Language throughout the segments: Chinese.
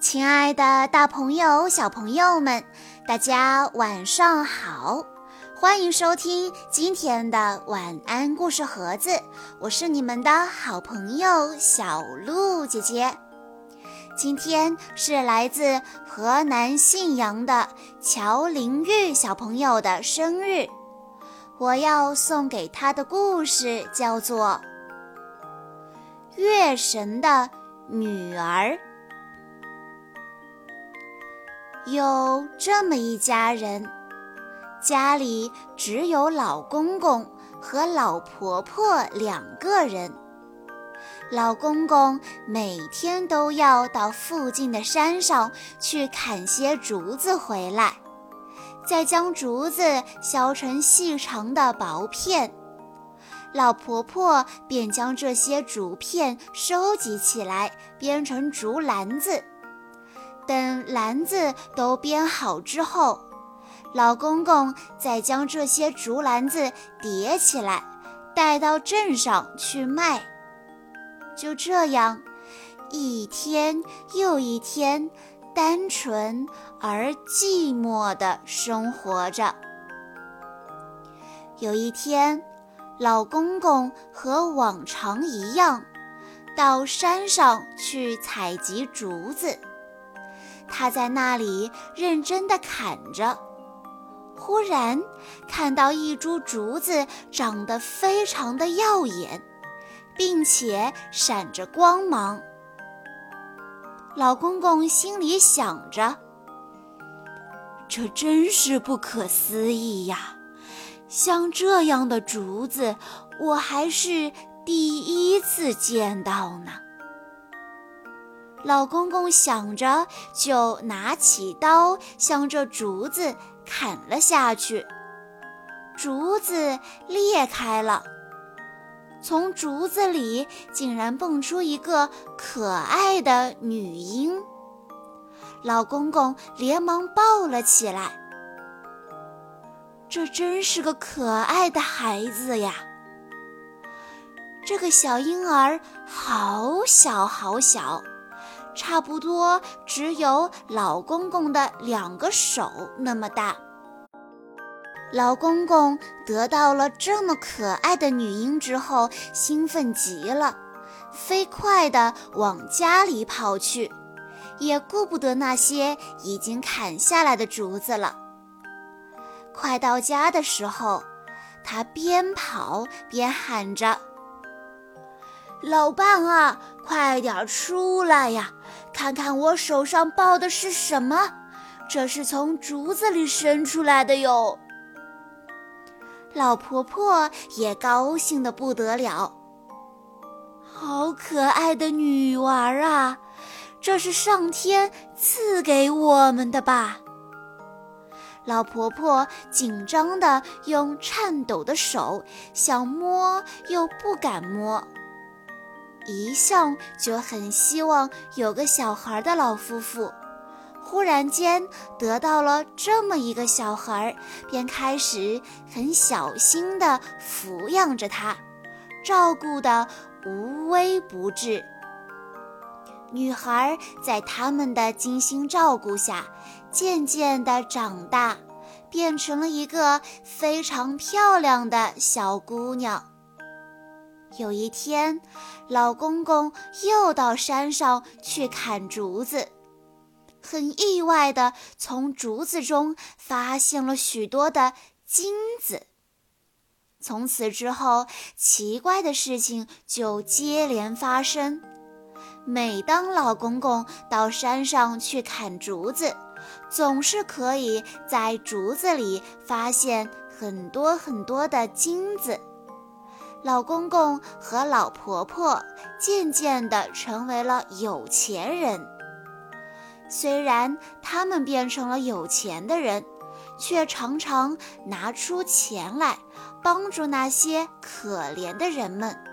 亲爱的，大朋友、小朋友们，大家晚上好！欢迎收听今天的晚安故事盒子，我是你们的好朋友小鹿姐姐。今天是来自河南信阳的乔林玉小朋友的生日，我要送给他的故事叫做《月神的女儿》。有这么一家人，家里只有老公公和老婆婆两个人。老公公每天都要到附近的山上去砍些竹子回来，再将竹子削成细长的薄片。老婆婆便将这些竹片收集起来，编成竹篮子。等篮子都编好之后，老公公再将这些竹篮子叠起来，带到镇上去卖。就这样，一天又一天，单纯而寂寞地生活着。有一天，老公公和往常一样，到山上去采集竹子。他在那里认真地砍着，忽然看到一株竹子长得非常的耀眼，并且闪着光芒。老公公心里想着：“这真是不可思议呀！像这样的竹子，我还是第一次见到呢。”老公公想着，就拿起刀向这竹子砍了下去。竹子裂开了，从竹子里竟然蹦出一个可爱的女婴。老公公连忙抱了起来。这真是个可爱的孩子呀！这个小婴儿好小好小。差不多只有老公公的两个手那么大。老公公得到了这么可爱的女婴之后，兴奋极了，飞快地往家里跑去，也顾不得那些已经砍下来的竹子了。快到家的时候，他边跑边喊着：“老伴啊，快点出来呀！”看看我手上抱的是什么？这是从竹子里伸出来的哟。老婆婆也高兴得不得了，好可爱的女娃啊！这是上天赐给我们的吧？老婆婆紧张地用颤抖的手想摸，又不敢摸。一向就很希望有个小孩的老夫妇，忽然间得到了这么一个小孩，便开始很小心地抚养着他，照顾得无微不至。女孩在他们的精心照顾下，渐渐地长大，变成了一个非常漂亮的小姑娘。有一天，老公公又到山上去砍竹子，很意外的从竹子中发现了许多的金子。从此之后，奇怪的事情就接连发生。每当老公公到山上去砍竹子，总是可以在竹子里发现很多很多的金子。老公公和老婆婆渐渐地成为了有钱人。虽然他们变成了有钱的人，却常常拿出钱来帮助那些可怜的人们。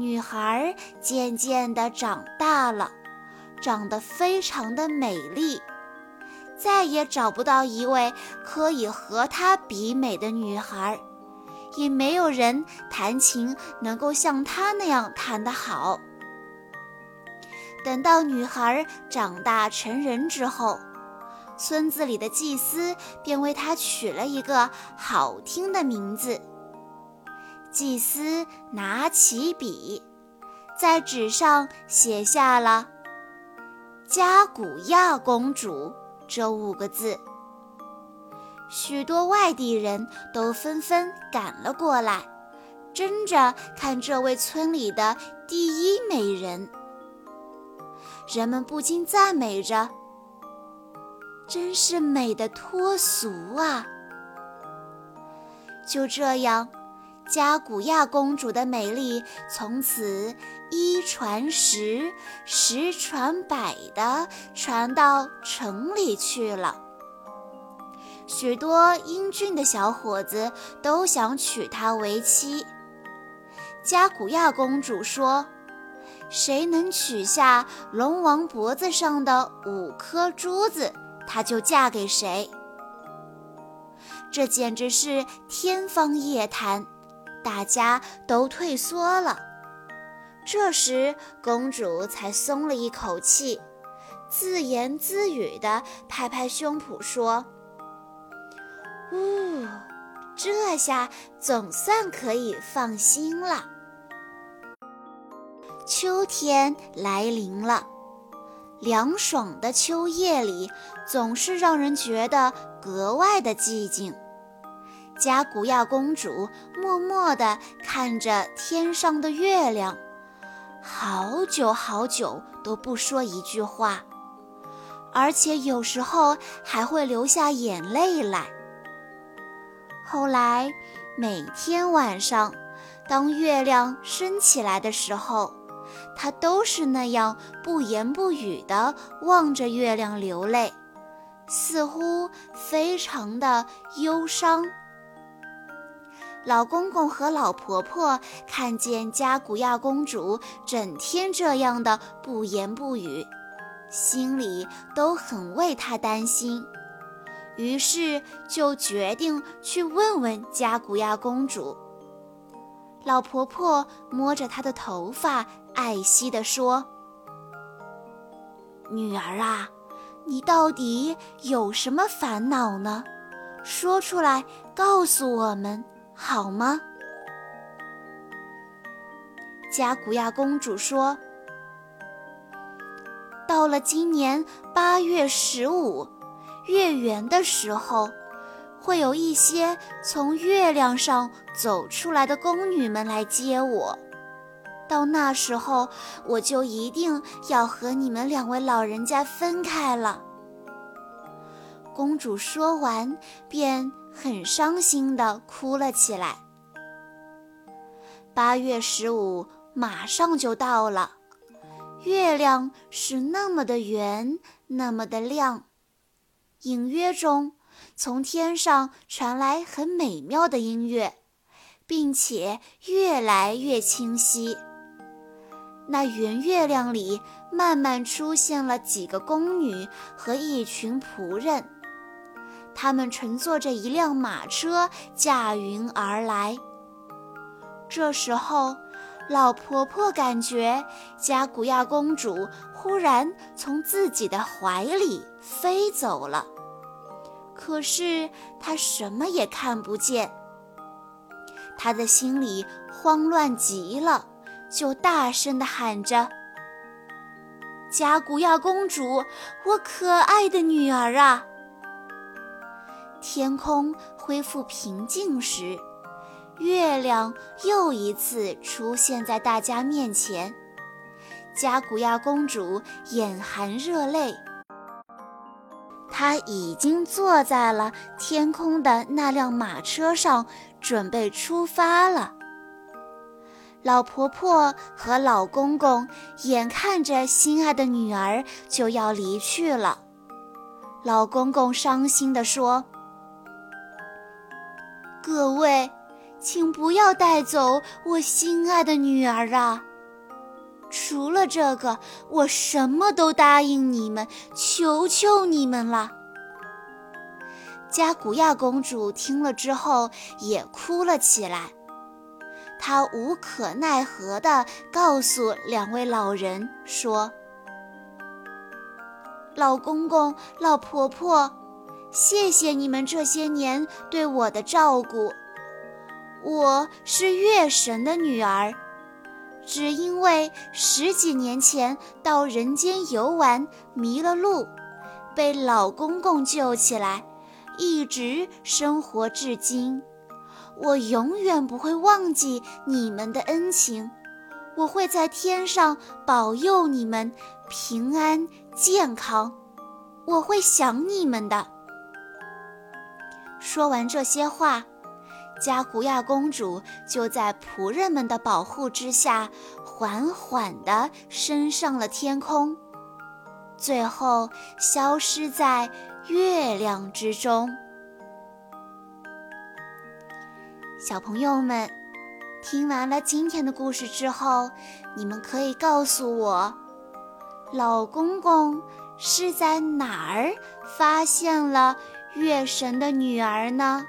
女孩渐渐地长大了，长得非常的美丽，再也找不到一位可以和她比美的女孩。也没有人弹琴能够像她那样弹得好。等到女孩长大成人之后，村子里的祭司便为她取了一个好听的名字。祭司拿起笔，在纸上写下了“加古亚公主”这五个字。许多外地人都纷纷赶了过来，争着看这位村里的第一美人。人们不禁赞美着：“真是美的脱俗啊！”就这样，加古亚公主的美丽从此一传十，十传百的传到城里去了。许多英俊的小伙子都想娶她为妻。加古亚公主说：“谁能取下龙王脖子上的五颗珠子，她就嫁给谁。”这简直是天方夜谭，大家都退缩了。这时，公主才松了一口气，自言自语地拍拍胸脯说。呜，这下总算可以放心了。秋天来临了，凉爽的秋夜里总是让人觉得格外的寂静。加古亚公主默默地看着天上的月亮，好久好久都不说一句话，而且有时候还会流下眼泪来。后来，每天晚上，当月亮升起来的时候，她都是那样不言不语地望着月亮流泪，似乎非常的忧伤。老公公和老婆婆看见加古亚公主整天这样的不言不语，心里都很为她担心。于是就决定去问问加古亚公主。老婆婆摸着她的头发，爱惜地说：“女儿啊，你到底有什么烦恼呢？说出来告诉我们好吗？”加古亚公主说：“到了今年八月十五。”月圆的时候，会有一些从月亮上走出来的宫女们来接我。到那时候，我就一定要和你们两位老人家分开了。公主说完，便很伤心地哭了起来。八月十五马上就到了，月亮是那么的圆，那么的亮。隐约中，从天上传来很美妙的音乐，并且越来越清晰。那圆月亮里，慢慢出现了几个宫女和一群仆人，他们乘坐着一辆马车驾云而来。这时候，老婆婆感觉加古亚公主忽然从自己的怀里飞走了，可是她什么也看不见。她的心里慌乱极了，就大声地喊着：“加古亚公主，我可爱的女儿啊！”天空恢复平静时。月亮又一次出现在大家面前，加古亚公主眼含热泪。她已经坐在了天空的那辆马车上，准备出发了。老婆婆和老公公眼看着心爱的女儿就要离去了，老公公伤心地说：“各位。”请不要带走我心爱的女儿啊！除了这个，我什么都答应你们，求求你们了。加古亚公主听了之后也哭了起来。她无可奈何地告诉两位老人说：“老公公、老婆婆，谢谢你们这些年对我的照顾。我是月神的女儿，只因为十几年前到人间游玩迷了路，被老公公救起来。”一直生活至今，我永远不会忘记你们的恩情。我会在天上保佑你们平安健康，我会想你们的。说完这些话，加古亚公主就在仆人们的保护之下，缓缓地升上了天空，最后消失在。月亮之中，小朋友们，听完了今天的故事之后，你们可以告诉我，老公公是在哪儿发现了月神的女儿呢？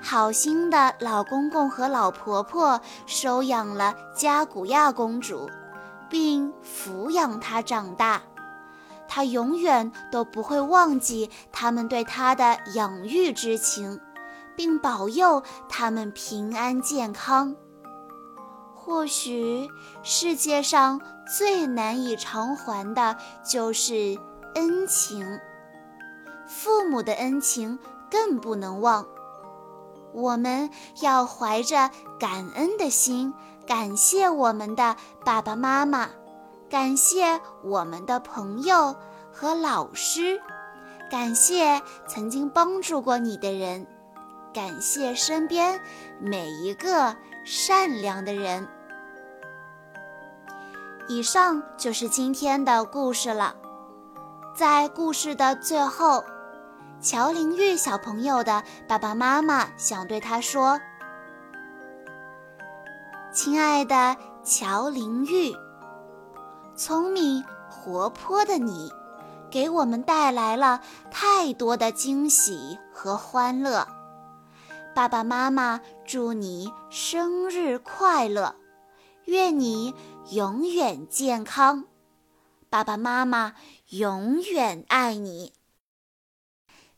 好心的老公公和老婆婆收养了加古亚公主，并抚养她长大。她永远都不会忘记他们对她的养育之情，并保佑他们平安健康。或许世界上最难以偿还的就是恩情，父母的恩情更不能忘。我们要怀着感恩的心，感谢我们的爸爸妈妈。感谢我们的朋友和老师，感谢曾经帮助过你的人，感谢身边每一个善良的人。以上就是今天的故事了。在故事的最后，乔玲玉小朋友的爸爸妈妈想对他说：“亲爱的乔玲玉。”聪明活泼的你，给我们带来了太多的惊喜和欢乐。爸爸妈妈祝你生日快乐，愿你永远健康。爸爸妈妈永远爱你。